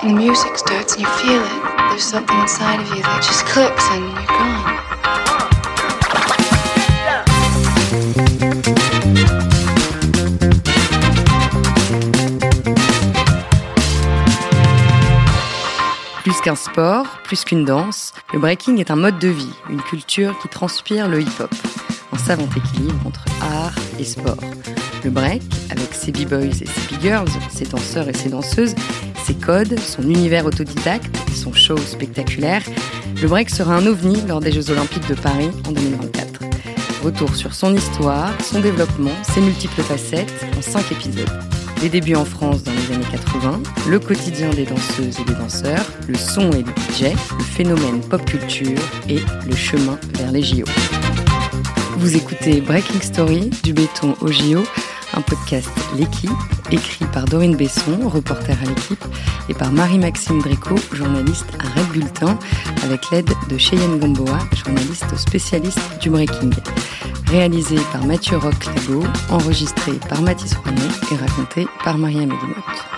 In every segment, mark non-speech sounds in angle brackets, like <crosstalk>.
And the music starts and you feel it. There's something inside of you that just clicks and you're gone. Plus qu'un sport, plus qu'une danse, le breaking est un mode de vie, une culture qui transpire le hip-hop. Un savant équilibre entre art et sport. Le break, avec ses b-boys et ses b-girls, ses danseurs et ses danseuses, ses codes, son univers autodidacte son show spectaculaire, le break sera un ovni lors des Jeux Olympiques de Paris en 2024. Retour sur son histoire, son développement, ses multiples facettes en cinq épisodes. Les débuts en France dans les années 80, le quotidien des danseuses et des danseurs, le son et le DJ, le phénomène pop culture et le chemin vers les JO. Vous écoutez Breaking Story du béton au JO, un podcast L'équipe, écrit par Dorine Besson, reporter à l'équipe, et par Marie-Maxime Dréco, journaliste à Red Bulletin, avec l'aide de Cheyenne Gomboa, journaliste spécialiste du breaking. Réalisé par Mathieu Roch-Lego, enregistré par Mathis Rouenet et raconté par Maria Médimotte.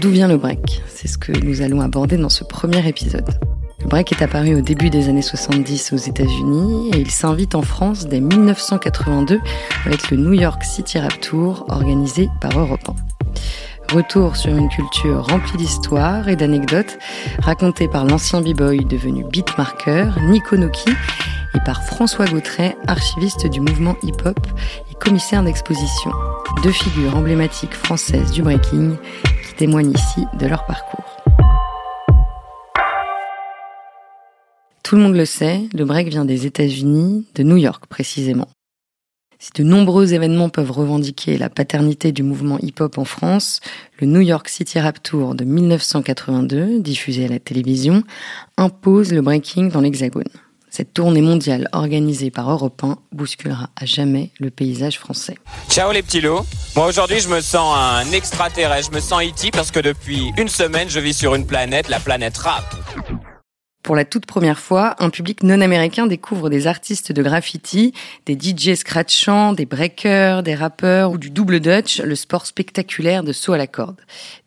D'où vient le break? C'est ce que nous allons aborder dans ce premier épisode. Le break est apparu au début des années 70 aux États-Unis et il s'invite en France dès 1982 avec le New York City Rap Tour organisé par Europe 1. Retour sur une culture remplie d'histoires et d'anecdotes racontées par l'ancien b-boy devenu beatmarker Nico Noki et par François Gautret, archiviste du mouvement hip-hop et commissaire d'exposition. Deux figures emblématiques françaises du breaking témoignent ici de leur parcours. Tout le monde le sait, le break vient des États-Unis, de New York précisément. Si de nombreux événements peuvent revendiquer la paternité du mouvement hip-hop en France, le New York City Rap Tour de 1982, diffusé à la télévision, impose le breaking dans l'Hexagone. Cette tournée mondiale organisée par Europe 1 bousculera à jamais le paysage français. Ciao les petits loups. Moi aujourd'hui je me sens un extraterrestre, je me sens E.T. parce que depuis une semaine je vis sur une planète, la planète rap. Pour la toute première fois, un public non américain découvre des artistes de graffiti, des DJ scratchants, des breakers, des rappeurs ou du double dutch, le sport spectaculaire de saut à la corde.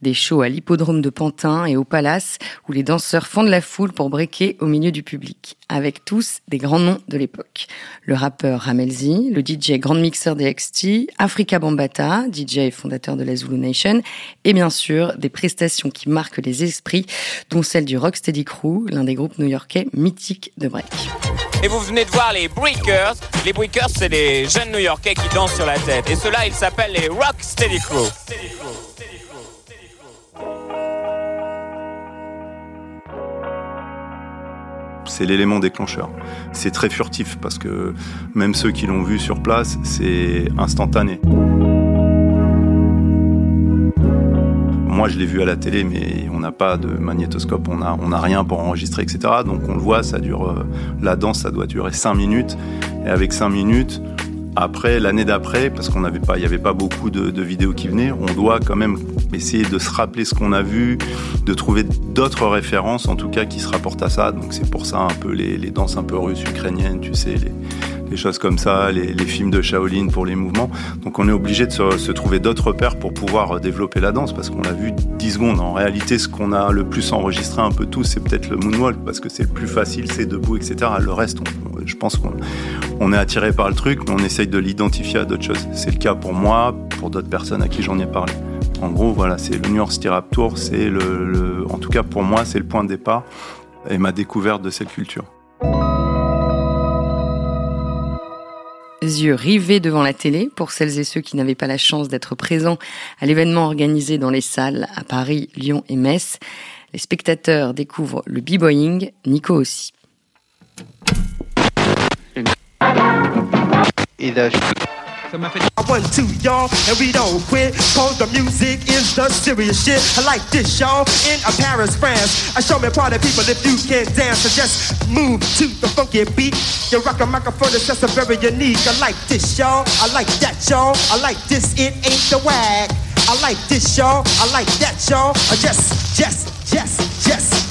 Des shows à l'hippodrome de Pantin et au Palace où les danseurs fondent la foule pour breaker au milieu du public, avec tous des grands noms de l'époque. Le rappeur Ramelzi, le DJ grand mixeur des XT, Africa Bambata, DJ et fondateur de la Zulu Nation, et bien sûr des prestations qui marquent les esprits, dont celle du Rocksteady Crew, l'un des new-yorkais mythiques de break. Et vous venez de voir les Breakers. Les Breakers, c'est les jeunes New-Yorkais qui dansent sur la tête. Et ceux-là, ils s'appellent les Rock Steady Crew. c'est l'élément déclencheur. C'est très furtif parce que même ceux qui l'ont vu sur place, c'est instantané. Moi, je l'ai vu à la télé, mais on n'a pas de magnétoscope, on n'a on rien pour enregistrer, etc. Donc on le voit, ça dure. euh, la danse, ça doit durer 5 minutes. Et avec 5 minutes, après, l'année d'après, parce qu'on n'avait pas, n'y avait pas beaucoup de, de vidéos qui venaient, on doit quand même essayer de se rappeler ce qu'on a vu, de trouver d'autres références, en tout cas, qui se rapportent à ça. Donc c'est pour ça un peu les, les danses un peu russes, ukrainiennes, tu sais, les, les choses comme ça, les, films de Shaolin pour les mouvements. Donc on est obligé de se, trouver d'autres repères pour pouvoir développer la danse, parce qu'on l'a vu 10 secondes. En réalité, ce qu'on a le plus enregistré un peu tous, c'est peut-être le moonwalk, parce que c'est le plus facile, c'est debout, etc. Le reste, on- je pense qu'on on est attiré par le truc, mais on essaye de l'identifier à d'autres choses. C'est le cas pour moi, pour d'autres personnes à qui j'en ai parlé. En gros, voilà, c'est le New York Tour, c'est le- en tout cas pour moi, c'est le point de départ et ma découverte de cette culture. Yeux rivés devant la télé pour celles et ceux qui n'avaient pas la chance d'être présents à l'événement organisé dans les salles à Paris, Lyon et Metz. Les spectateurs découvrent le b-boying, Nico aussi. One, two, y'all, and we don't quit. Cause the music is the serious shit. I like this, y'all, in a Paris, France. I show me party people if you can't dance. So just move to the funky beat. You rock a microphone, it's just a very unique. I like this, y'all. I like that, y'all. I like this, it ain't the wag. I like this, y'all. I like that, y'all. I just, just, just, just.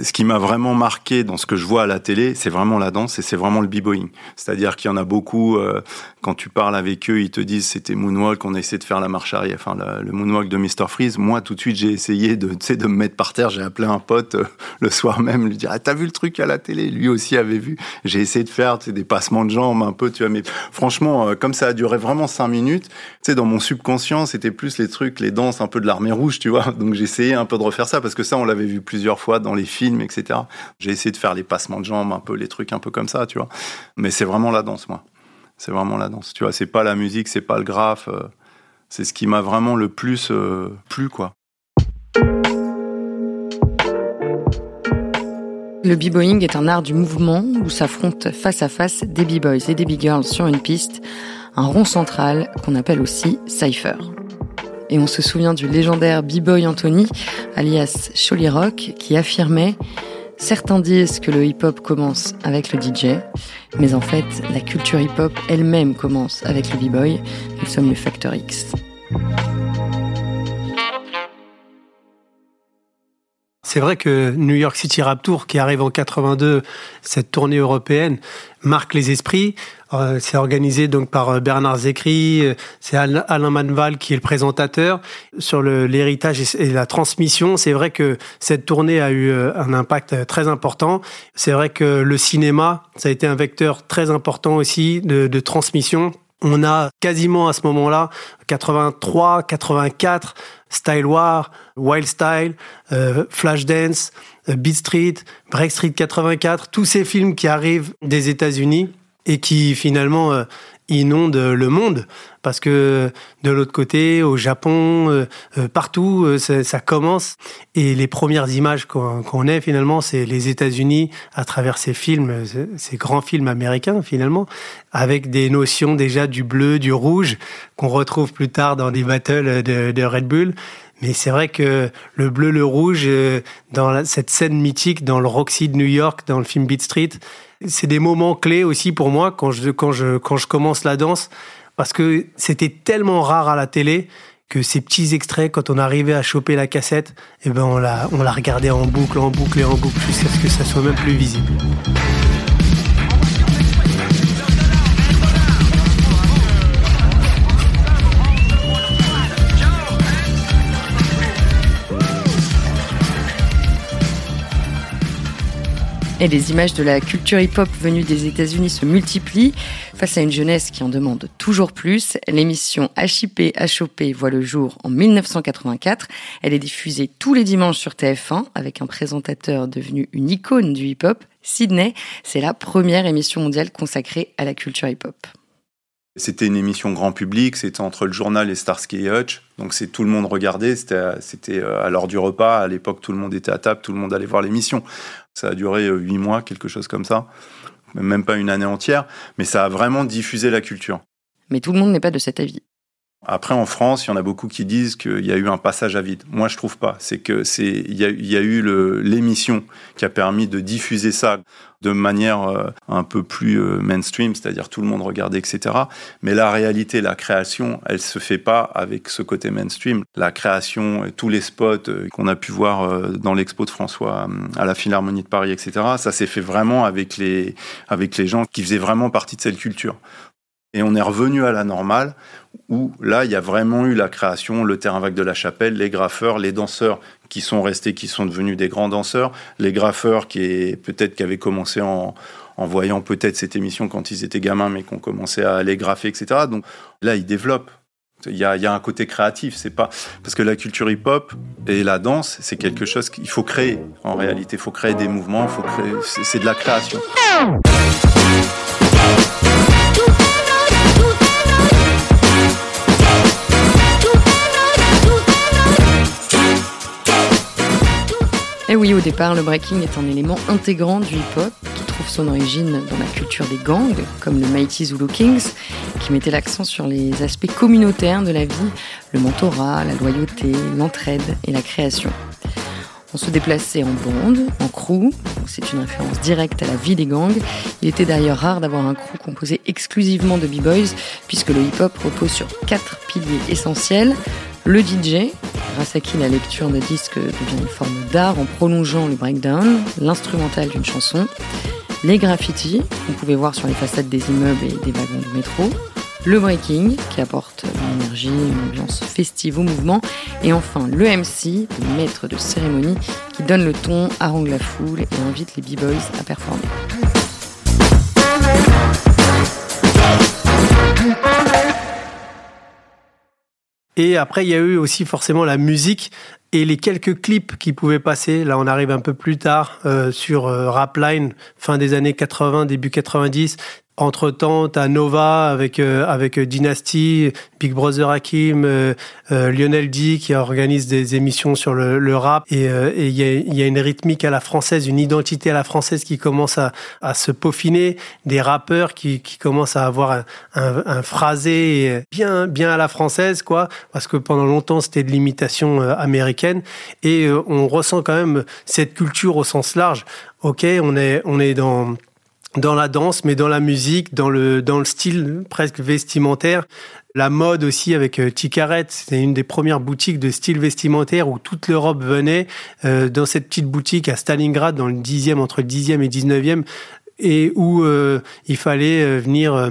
Ce qui m'a vraiment marqué dans ce que je vois à la télé, c'est vraiment la danse et c'est vraiment le b-boying. C'est-à-dire qu'il y en a beaucoup, euh, quand tu parles avec eux, ils te disent c'était moonwalk, on a essayé de faire la marche arrière, enfin le moonwalk de Mr. Freeze. Moi, tout de suite, j'ai essayé de, de me mettre par terre. J'ai appelé un pote euh, le soir même, lui dire ah, t'as vu le truc à la télé? Lui aussi avait vu. J'ai essayé de faire des passements de jambes un peu, tu vois. Mais franchement, euh, comme ça a duré vraiment cinq minutes, tu sais, dans mon subconscient, c'était plus les trucs, les danses un peu de l'armée rouge, tu vois. Donc essayé un peu de refaire ça parce que ça, on l'avait vu plusieurs fois dans les films etc. J'ai essayé de faire les passements de jambes, un peu les trucs un peu comme ça, tu vois. Mais c'est vraiment la danse, moi. C'est vraiment la danse, tu vois. C'est pas la musique, c'est pas le graphe. Euh, c'est ce qui m'a vraiment le plus euh, plu, quoi. Le b-boying est un art du mouvement où s'affrontent face à face des b-boys et des b-girls sur une piste, un rond central qu'on appelle aussi cypher. Et on se souvient du légendaire B-Boy Anthony, alias Cholly Rock, qui affirmait Certains disent que le hip-hop commence avec le DJ, mais en fait, la culture hip-hop elle-même commence avec le B-Boy. Nous sommes le Factor X. C'est vrai que New York City Rap Tour, qui arrive en 82, cette tournée européenne, marque les esprits. Euh, c'est organisé donc par euh, Bernard Zécry, euh, c'est Alain Manval qui est le présentateur. Sur l'héritage et la transmission, c'est vrai que cette tournée a eu un impact très important. C'est vrai que le cinéma, ça a été un vecteur très important aussi de, de transmission on a quasiment à ce moment-là, 83, 84, Style War, Wild Style, euh, Flashdance, euh, Beat Street, Break Street 84, tous ces films qui arrivent des États-Unis et qui finalement euh, inonde le monde parce que de l'autre côté, au Japon, euh, euh, partout, ça, commence. Et les premières images qu'on ait finalement, c'est les États-Unis à travers ces films, ces grands films américains finalement, avec des notions déjà du bleu, du rouge qu'on retrouve plus tard dans les battles de, de Red Bull. Mais c'est vrai que le bleu, le rouge, dans cette scène mythique, dans le Roxy de New York, dans le film Beat Street, c'est des moments clés aussi pour moi quand je, quand je, quand je commence la danse, parce que c'était tellement rare à la télé que ces petits extraits, quand on arrivait à choper la cassette, eh ben on la, on la regardait en boucle, en boucle et en boucle jusqu'à ce que ça soit même plus visible. Et les images de la culture hip-hop venue des États-Unis se multiplient. Face à une jeunesse qui en demande toujours plus, l'émission HIP HOP voit le jour en 1984. Elle est diffusée tous les dimanches sur TF1 avec un présentateur devenu une icône du hip-hop, Sydney. C'est la première émission mondiale consacrée à la culture hip-hop. C'était une émission grand public, c'était entre le journal et Starsky et Hutch. Donc c'est tout le monde regardait, c'était euh, à l'heure du repas, à l'époque tout le monde était à table, tout le monde allait voir l'émission. Ça a duré euh, huit mois, quelque chose comme ça. Même pas une année entière, mais ça a vraiment diffusé la culture. Mais tout le monde n'est pas de cet avis. Après, en France, il y en a beaucoup qui disent qu'il y a eu un passage à vide. Moi, je trouve pas. C'est que c'est il y a, eu l'émission qui a permis de diffuser ça de manière euh, un peu plus euh, mainstream, c'est-à-dire tout le monde regardait, etc. Mais la réalité, la création, elle se fait pas avec ce côté mainstream. La création, tous les spots euh, qu'on a pu voir dans l'expo de François à la Philharmonie de Paris, etc. Ça s'est fait vraiment avec les avec les gens qui faisaient vraiment partie de cette culture. Et on est revenu à la normale, où là, il y a vraiment eu la création, le terrain vague de la chapelle, les graffeurs, les danseurs qui sont restés, qui sont devenus des grands danseurs, les graffeurs qui peut-être qui avaient commencé en, en voyant peut-être cette émission quand ils étaient gamins, mais qui ont commencé à les graffer, etc. Donc là, ils développent. Il y, a, il y a un côté créatif, c'est pas parce que la culture hip-hop et la danse, c'est quelque chose qu'il faut créer. En réalité, il faut créer des mouvements, faut créer, c'est de la création. Au départ, le breaking est un élément intégrant du hip-hop qui trouve son origine dans la culture des gangs, comme le Mighty Zulu Kings, qui mettait l'accent sur les aspects communautaires de la vie, le mentorat, la loyauté, l'entraide et la création. On se déplaçait en bande, en crew, c'est une référence directe à la vie des gangs. Il était d'ailleurs rare d'avoir un crew composé exclusivement de b-boys, puisque le hip-hop repose sur quatre piliers essentiels. Le DJ, grâce à qui la lecture de disques devient une forme d'art en prolongeant le breakdown, l'instrumental d'une chanson, les graffitis qu'on pouvait voir sur les façades des immeubles et des wagons de métro, le breaking qui apporte une énergie, une ambiance festive au mouvement, et enfin le MC, le maître de cérémonie, qui donne le ton, harangue la foule et invite les b-boys à performer. Et après, il y a eu aussi forcément la musique et les quelques clips qui pouvaient passer. Là, on arrive un peu plus tard euh, sur euh, Rapline, fin des années 80, début 90. Entre-temps, t'as Nova avec euh, avec Dynasty, Big Brother Hakim, euh, euh, Lionel D qui organise des émissions sur le, le rap. Et il y, a, y, a, une rythmique à la française, une identité à la française qui commence à, à se peaufiner, des rappeurs qui, qui commencent à avoir un, un, un, phrasé bien bien à la française quoi, parce que pendant longtemps c'était de l'imitation américaine. Et on ressent quand même cette culture au sens large. Ok, on est on est dans dans la danse, mais dans la musique, dans le, dans le style presque vestimentaire. La mode aussi avec euh, Ticaret, c'est une des premières boutiques de style vestimentaire où toute l'Europe venait euh, dans cette petite boutique à Stalingrad, dans le 10e, entre le 10e et 19e, et où euh, il fallait venir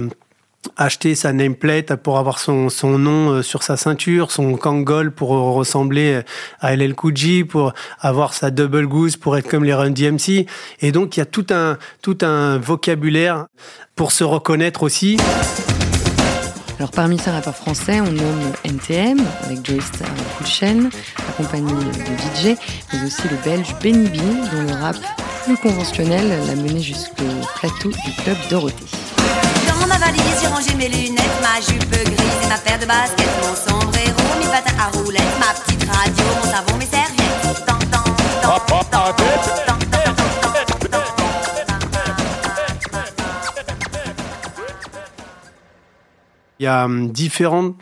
acheter sa nameplate pour avoir son, son nom euh, sur sa ceinture, son Kangol pour ressembler à LL Cool pour avoir sa double goose pour être comme les Run DMC. Et donc il y a tout un, tout un vocabulaire pour se reconnaître aussi. Alors parmi ces rappeurs français, on nomme NTM avec Joyce Coolchen, accompagné de DJ, mais aussi le belge Benny B, dont le rap plus conventionnel l'a mené jusqu'au plateau du club Dorothée j'ai rangé mes lunettes, ma jupe grise et ma paire de baskets, mon sombrero, mes patins à roulettes, ma petite radio, mon savon, mes serviettes. Tant, tant, tant, tant, tant, Il y a hum, différentes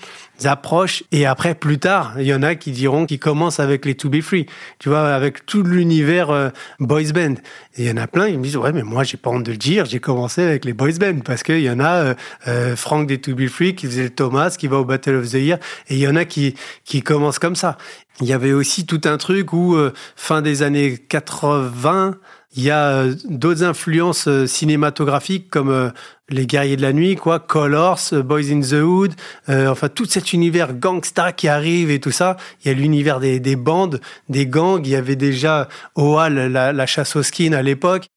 approches et après plus tard il y en a qui diront qu'ils commencent avec les To Be Free tu vois avec tout l'univers euh, boys band. Il y en a plein ils me disent ouais mais moi j'ai pas honte de le dire j'ai commencé avec les boys band parce qu'il y en a euh, euh, Frank des To Be Free qui faisait le Thomas qui va au Battle of the Year et il y en a qui qui commencent comme ça. Il y avait aussi tout un truc où euh, fin des années 80 il y a euh, d'autres influences euh, cinématographiques comme euh, Les Guerriers de la Nuit, quoi, Colors, Boys in the Hood, euh, enfin tout cet univers gangsta qui arrive et tout ça. Il y a l'univers des, des, bandes, des gangs. Il y avait déjà Oal, la, la chasse au skin à l'époque.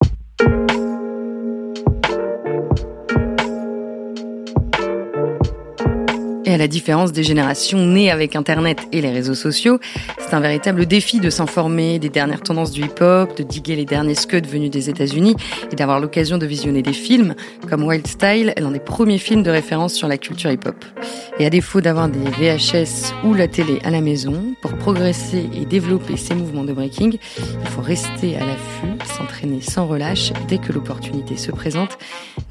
Et à la différence des générations nées avec Internet et les réseaux sociaux, c'est un véritable défi de s'informer des dernières tendances du hip-hop, de diguer les derniers scuds venus des États-Unis et d'avoir l'occasion de visionner des films comme Wild Style, l'un des premiers films de référence sur la culture hip-hop. Et à défaut d'avoir des VHS ou la télé à la maison, pour progresser et développer ces mouvements de breaking, il faut rester à l'affût, s'entraîner sans relâche dès que l'opportunité se présente.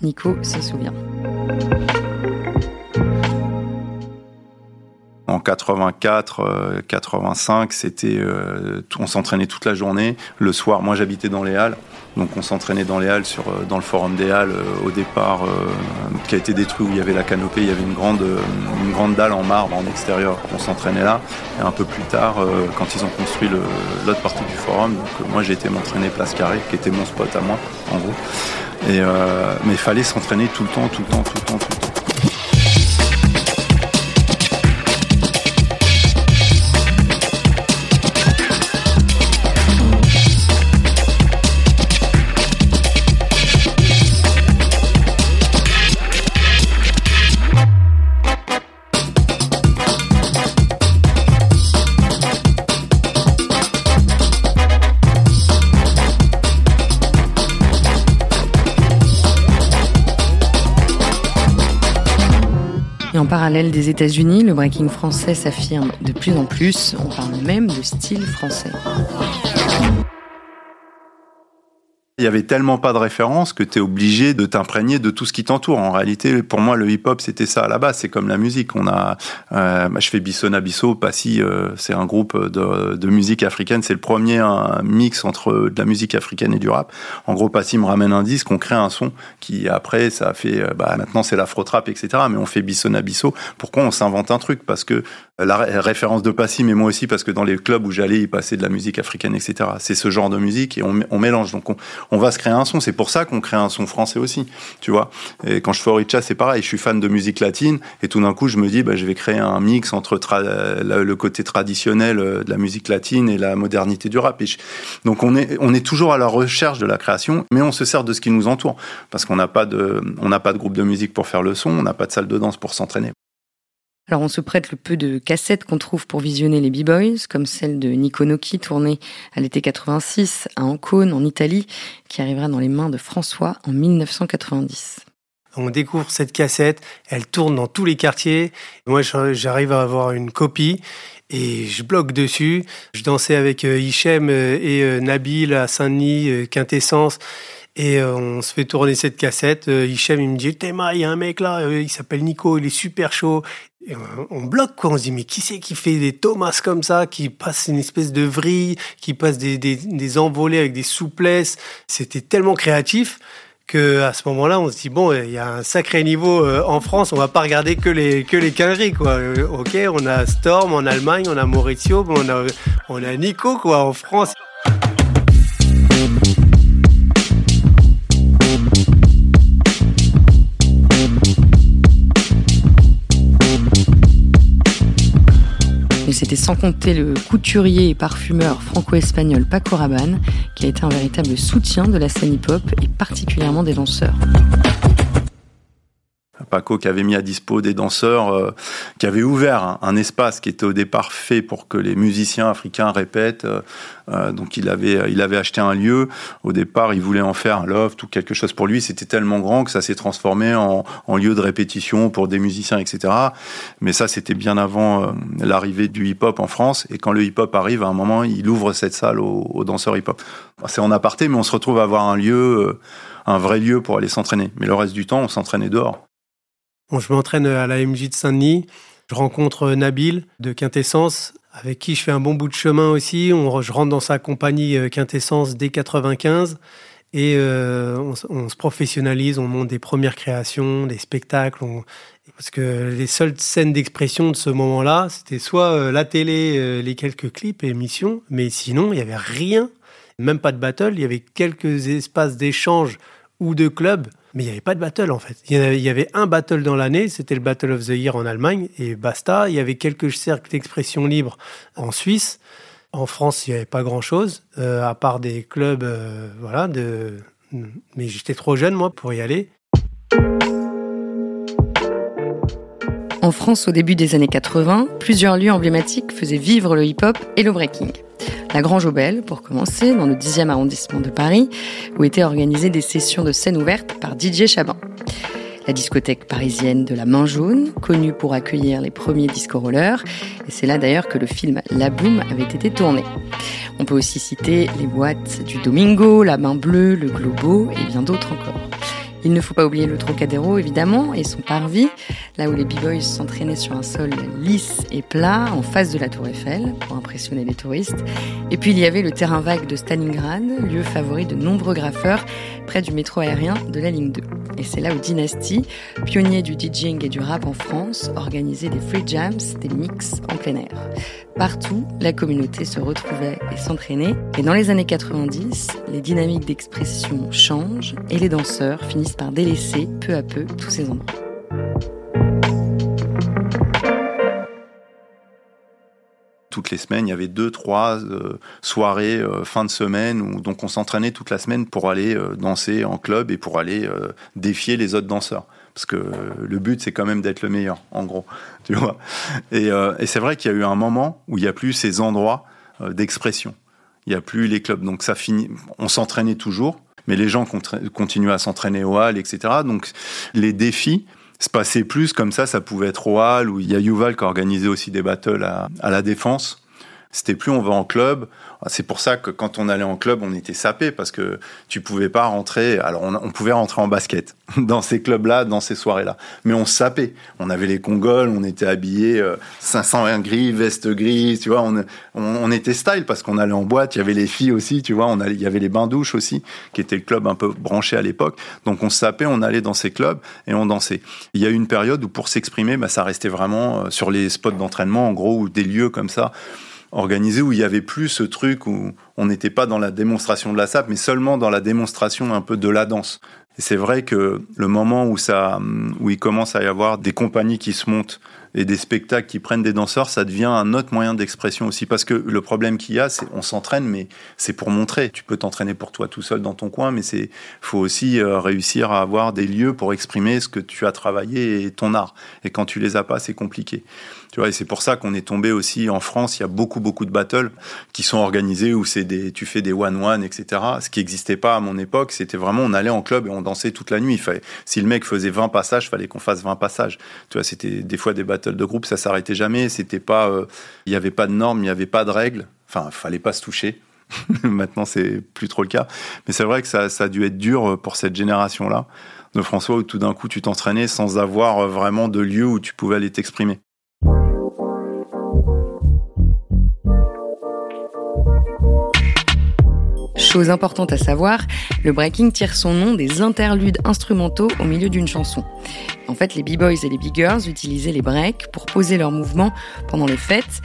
Nico se souvient. En 84, 85, c'était, euh, on s'entraînait toute la journée. Le soir, moi j'habitais dans les Halles, donc on s'entraînait dans les Halles, sur, dans le forum des Halles euh, au départ, euh, qui a été détruit où il y avait la canopée. Il y avait une grande, une grande dalle en marbre en extérieur. On s'entraînait là. Et un peu plus tard, quand ils ont construit l'autre partie du forum, donc moi j'ai été m'entraîner place carrée, qui était mon spot à moi, en gros. Et, mais il fallait s'entraîner tout le temps, tout le temps, tout le temps, tout le temps. Des États-Unis, le breaking français s'affirme de plus en plus. On parle même de style français. Il y avait tellement pas de référence que tu es obligé de t'imprégner de tout ce qui t'entoure. En réalité, pour moi, le hip-hop, c'était ça à la base. C'est comme la musique. On a, euh, bah, je fais Bissona Bisso, Passy, euh, c'est un groupe de, musique africaine. C'est le premier mix entre de la musique africaine et du rap. En gros, Passy me ramène un disque, on crée un son qui après, ça fait, bah, maintenant c'est l'afro-trap, etc. Mais on fait Bissona Bisso. Pourquoi on s'invente un truc? Parce que la référence de Passy, mais moi aussi parce que dans les clubs où j'allais, ils passaient de la musique africaine, etc. C'est ce genre de musique et on, mélange. Donc on, va se créer un son. C'est pour ça qu'on crée un son français aussi, tu vois. Et quand je fais Oricha, c'est pareil. Je suis fan de musique latine et tout d'un coup, je me dis, bah, je vais créer un mix entre le côté traditionnel euh, de la musique latine et la modernité du rap. donc on est, toujours à la recherche de la création, mais on se sert de ce qui nous entoure parce qu'on n'a pas n'a pas de groupe de musique pour faire le son, on n'a pas de salle de danse pour s'entraîner. Alors on se prête le peu de cassettes qu'on trouve pour visionner les B-Boys, comme celle de Nico Noki tournée à l'été 86 à Ancône en Italie, qui arrivera dans les mains de François en 1990. On découvre cette cassette, elle tourne dans tous les quartiers. Moi j'arrive à avoir une copie et je bloque dessus. Je dansais avec euh, Hichem euh, et euh, Nabil à Saint-Denis, Quintessence. Et on se fait tourner cette cassette. Hichem, il me dit, Théma, il y a un mec là, il s'appelle Nico, il est super chaud on bloque quoi, on se dit mais qui c'est qui fait des Thomas comme ça, qui passe une espèce de vrille, qui passe des, des, envolées avec des souplesses? C'était tellement créatif que à ce moment-là, on se dit bon, il y a un sacré niveau euh, en France, on va pas regarder que les que les quingeries quoi. Euh, ok, on a Storm en Allemagne, on a Maurizio, on a on a Nico quoi en France. C'était sans compter le couturier et parfumeur franco-espagnol Paco Rabanne, qui a été un véritable soutien de la scène hip-hop et particulièrement des danseurs. Paco qui avait mis à dispo des danseurs, euh, qui avait ouvert un, espace qui était au départ fait pour que les musiciens africains répètent. Euh, euh, donc il avait, il avait acheté un lieu. Au départ, il voulait en faire un loft ou quelque chose pour lui. C'était tellement grand que ça s'est transformé en, lieu de répétition pour des musiciens, etc. Mais ça, c'était bien avant l'arrivée du hip-hop en France. Et quand le hip-hop arrive, à un moment, il ouvre cette salle aux, aux danseurs hip-hop. C'est en aparté, mais on se retrouve à avoir un lieu, un vrai lieu pour aller s'entraîner. Mais le reste du temps, on s'entraînait dehors. Bon, je m'entraîne à la MJ de Saint-Denis. Je rencontre Nabil de Quintessence, avec qui je fais un bon bout de chemin aussi. On, je rentre dans sa compagnie euh, Quintessence dès 95 et euh, on, se professionnalise, on monte des premières créations, des spectacles. parce que les seules scènes d'expression de ce moment-là, c'était soit euh, la télé, les quelques clips et émissions, mais sinon, il n'y avait rien, même pas de battle. Il y avait quelques espaces d'échange ou de clubs mais il n'y avait pas de battle en fait. Il y, avait, un battle dans l'année, c'était le Battle of the Year en Allemagne, et basta. Il y avait quelques cercles d'expression libre en Suisse. En France, il n'y avait pas grand-chose, euh, à part des clubs, euh, voilà. Mais j'étais trop jeune, moi, pour y aller. En France, au début des années 80, plusieurs lieux emblématiques faisaient vivre le hip-hop et le breaking la Grange Aubel, pour commencer, dans le 10e arrondissement de Paris, où étaient organisées des sessions de scène ouvertes par DJ Chabin. La discothèque parisienne de la Main Jaune, connue pour accueillir les premiers disco rollers, et c'est là d'ailleurs que le film La Boom avait été tourné. On peut aussi citer les boîtes du Domingo, la Main Bleue, le Globo et bien d'autres encore. Il ne faut pas oublier le Trocadéro, évidemment, et son parvis, là où les b-boys s'entraînaient sur un sol lisse et plat, en face de la Tour Eiffel, pour impressionner les touristes. Et puis il y avait le terrain vague de Stalingrad, lieu favori de nombreux graffeurs, près du métro aérien de la ligne 2. Et c'est là où Dynasty, pionnier du DJing et du rap en France, organisait des free jams, des mix en plein air. Partout, la communauté se retrouvait et s'entraînait. Et dans les années 90, les dynamiques d'expression changent et les danseurs finissent par délaisser peu à peu tous ces endroits. Toutes les semaines, il y avait deux, trois euh, soirées euh, fin de semaine où donc on s'entraînait toute la semaine pour aller euh, danser en club et pour aller défier les autres danseurs. Parce que le but, c'est quand même d'être le meilleur, en gros. <laughs> Tu vois et, et c'est vrai qu'il y a eu un moment où il n'y a plus ces endroits d'expression. Il n'y a plus les clubs. Donc ça finit. On s'entraînait toujours, mais les gens continuent à s'entraîner au hall, etc. Donc les défis se passaient plus comme ça. Ça pouvait être hall, où il y a Yuval qui a organisé aussi des battles à, la défense. C'était plus on va en club. C'est pour ça que quand on allait en club, on était sapé parce que tu pouvais pas rentrer. Alors on, pouvait rentrer en basket <laughs> dans ces clubs-là, dans ces soirées-là, mais on sapait. On avait les congoles, on était habillés euh, 501 gris, veste grise, tu vois. On, on, était style parce qu'on allait en boîte. Il y avait les filles aussi, tu vois. On allait, il y avait les bains douches aussi, qui était le club un peu branché à l'époque. Donc on sapait, on allait dans ces clubs et on dansait. Il y a eu une période où pour s'exprimer, bah, ça restait vraiment euh, sur les spots d'entraînement, en gros, ou des lieux comme ça organisés où il y avait plus ce truc où on n'était pas dans la démonstration de la sape, mais seulement dans la démonstration un peu de la danse. Et c'est vrai que le moment où ça, où il commence à y avoir des compagnies qui se montent et des spectacles qui prennent des danseurs, ça devient un autre moyen d'expression aussi. Parce que le problème qu'il y a, c'est on s'entraîne, mais c'est pour montrer. Tu peux t'entraîner pour toi tout seul dans ton coin, mais c'est faut aussi euh, réussir à avoir des lieux pour exprimer ce que tu as travaillé et ton art. Et quand tu les as pas, c'est compliqué. Tu vois, et c'est pour ça qu'on est tombé aussi en France. Il y a beaucoup, beaucoup de battles qui sont organisés où c'est des, tu fais des one-one, etc. Ce qui n'existait pas à mon époque, c'était vraiment, on allait en club et on dansait toute la nuit. Il fallait, si le mec faisait 20 passages, fallait qu'on fasse 20 passages. Tu vois, c'était des fois des battles de groupe, ça s'arrêtait jamais. C'était pas, euh, il n'y avait pas de normes, il n'y avait pas de règles. Enfin, fallait pas se toucher. <laughs> Maintenant, c'est plus trop le cas. Mais c'est vrai que ça, ça a dû être dur pour cette génération-là de François où tout d'un coup tu t'entraînais sans avoir vraiment de lieu où tu pouvais aller t'exprimer. Chose importante à savoir, le breaking tire son nom des interludes instrumentaux au milieu d'une chanson. En fait, les b-boys et les b-girls utilisaient les breaks pour poser leurs mouvements pendant les fêtes.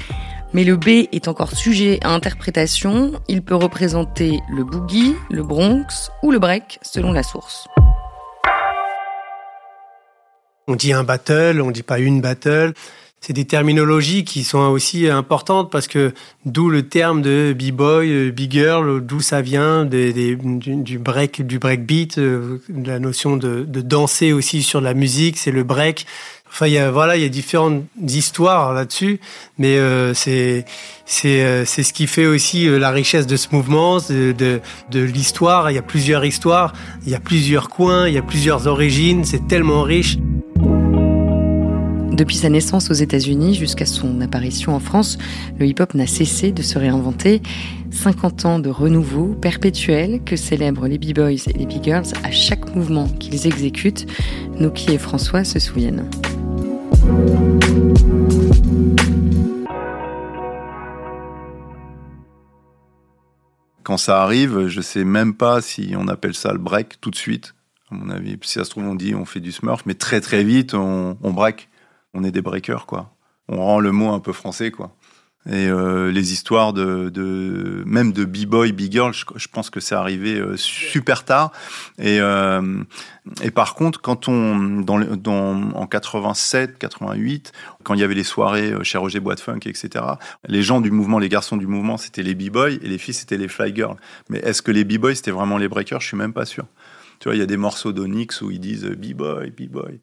Mais le B est encore sujet à interprétation. Il peut représenter le boogie, le bronx ou le break selon la source. On dit un battle, on dit pas une battle. C'est des terminologies qui sont aussi importantes parce que d'où le terme de b-boy, b-girl, d'où ça vient du, break, du breakbeat, euh, la notion de, de danser aussi sur la musique, c'est le break. Enfin, il y a voilà, il y a différentes histoires là-dessus, mais euh, c'est c'est euh, c'est ce qui fait aussi euh, la richesse de ce mouvement, de, de l'histoire. Il y a plusieurs histoires, il y a plusieurs coins, il y a plusieurs origines. C'est tellement riche. Depuis sa naissance aux États-Unis jusqu'à son apparition en France, le hip-hop n'a cessé de se réinventer. 50 ans de renouveau perpétuel que célèbrent les B-Boys et les B-Girls à chaque mouvement qu'ils exécutent. Noki et François se souviennent. Quand ça arrive, je sais même pas si on appelle ça le break tout de suite. À mon avis, si ça se trouve, on dit on fait du smurf, mais très très vite, on, on break. On est des breakers, quoi. On rend le mot un peu français, quoi. Et euh, les histoires de, même de b-boy, b-girl, je, pense que c'est arrivé euh, super tard. Et, euh, et par contre, quand on dans, en 87, 88, quand il y avait les soirées chez Roger Bois de Funk, etc. Les gens du mouvement, les garçons du mouvement, c'était les b-boys et les filles c'était les fly girls. Mais est-ce que les b-boys c'était vraiment les breakers? Je suis même pas sûr. Tu vois, il y a des morceaux d'Onyx où ils disent b-boy, b-boy.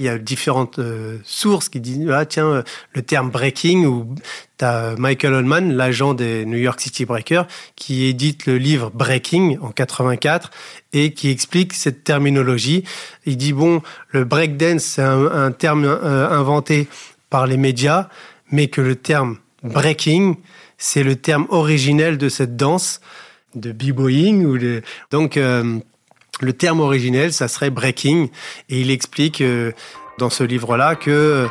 Il y a différentes euh, sources qui disent ah tiens euh, le terme breaking ou t'as Michael Oldman l'agent des New York City Breakers qui édite le livre Breaking en 84 et qui explique cette terminologie. Il dit bon le breakdance c'est un, terme euh, inventé par les médias mais que le terme breaking c'est le terme originel de cette danse de b-boying ou de donc euh, le terme originel, ça serait breaking, et il explique euh, dans ce livre-là que euh,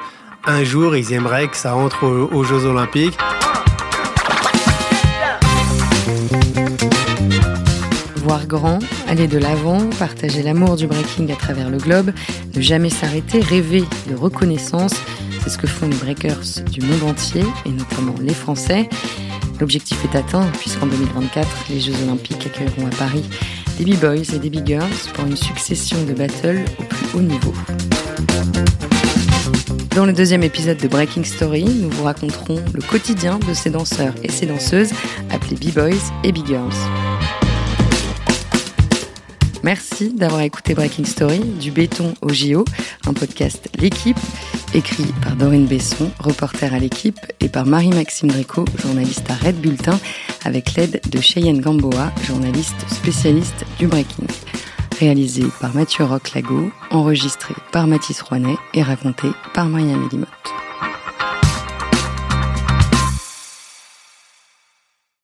un jour, ils aimeraient que ça entre aux, aux Jeux Olympiques. Voir grand, aller de l'avant, partager l'amour du breaking à travers le globe, ne jamais s'arrêter, rêver de reconnaissance, c'est ce que font les breakers du monde entier, et notamment les Français. L'objectif est atteint, puisqu'en 2024, les Jeux Olympiques accueilleront à Paris des B-Boys et des B-Girls pour une succession de battles au plus haut niveau. Dans le deuxième épisode de Breaking Story, nous vous raconterons le quotidien de ces danseurs et ces danseuses appelés B-Boys et B-Girls. Merci d'avoir écouté Breaking Story, du béton au JO, un podcast L'équipe, écrit par Dorine Besson, reporter à l'équipe, et par Marie-Maxime Dréco, journaliste à Red Bulletin, avec l'aide de Cheyenne Gamboa, journaliste spécialiste du breaking. Réalisé par Mathieu Roch-Lago, enregistré par Mathis Rouanet et raconté par Marianne Limotte.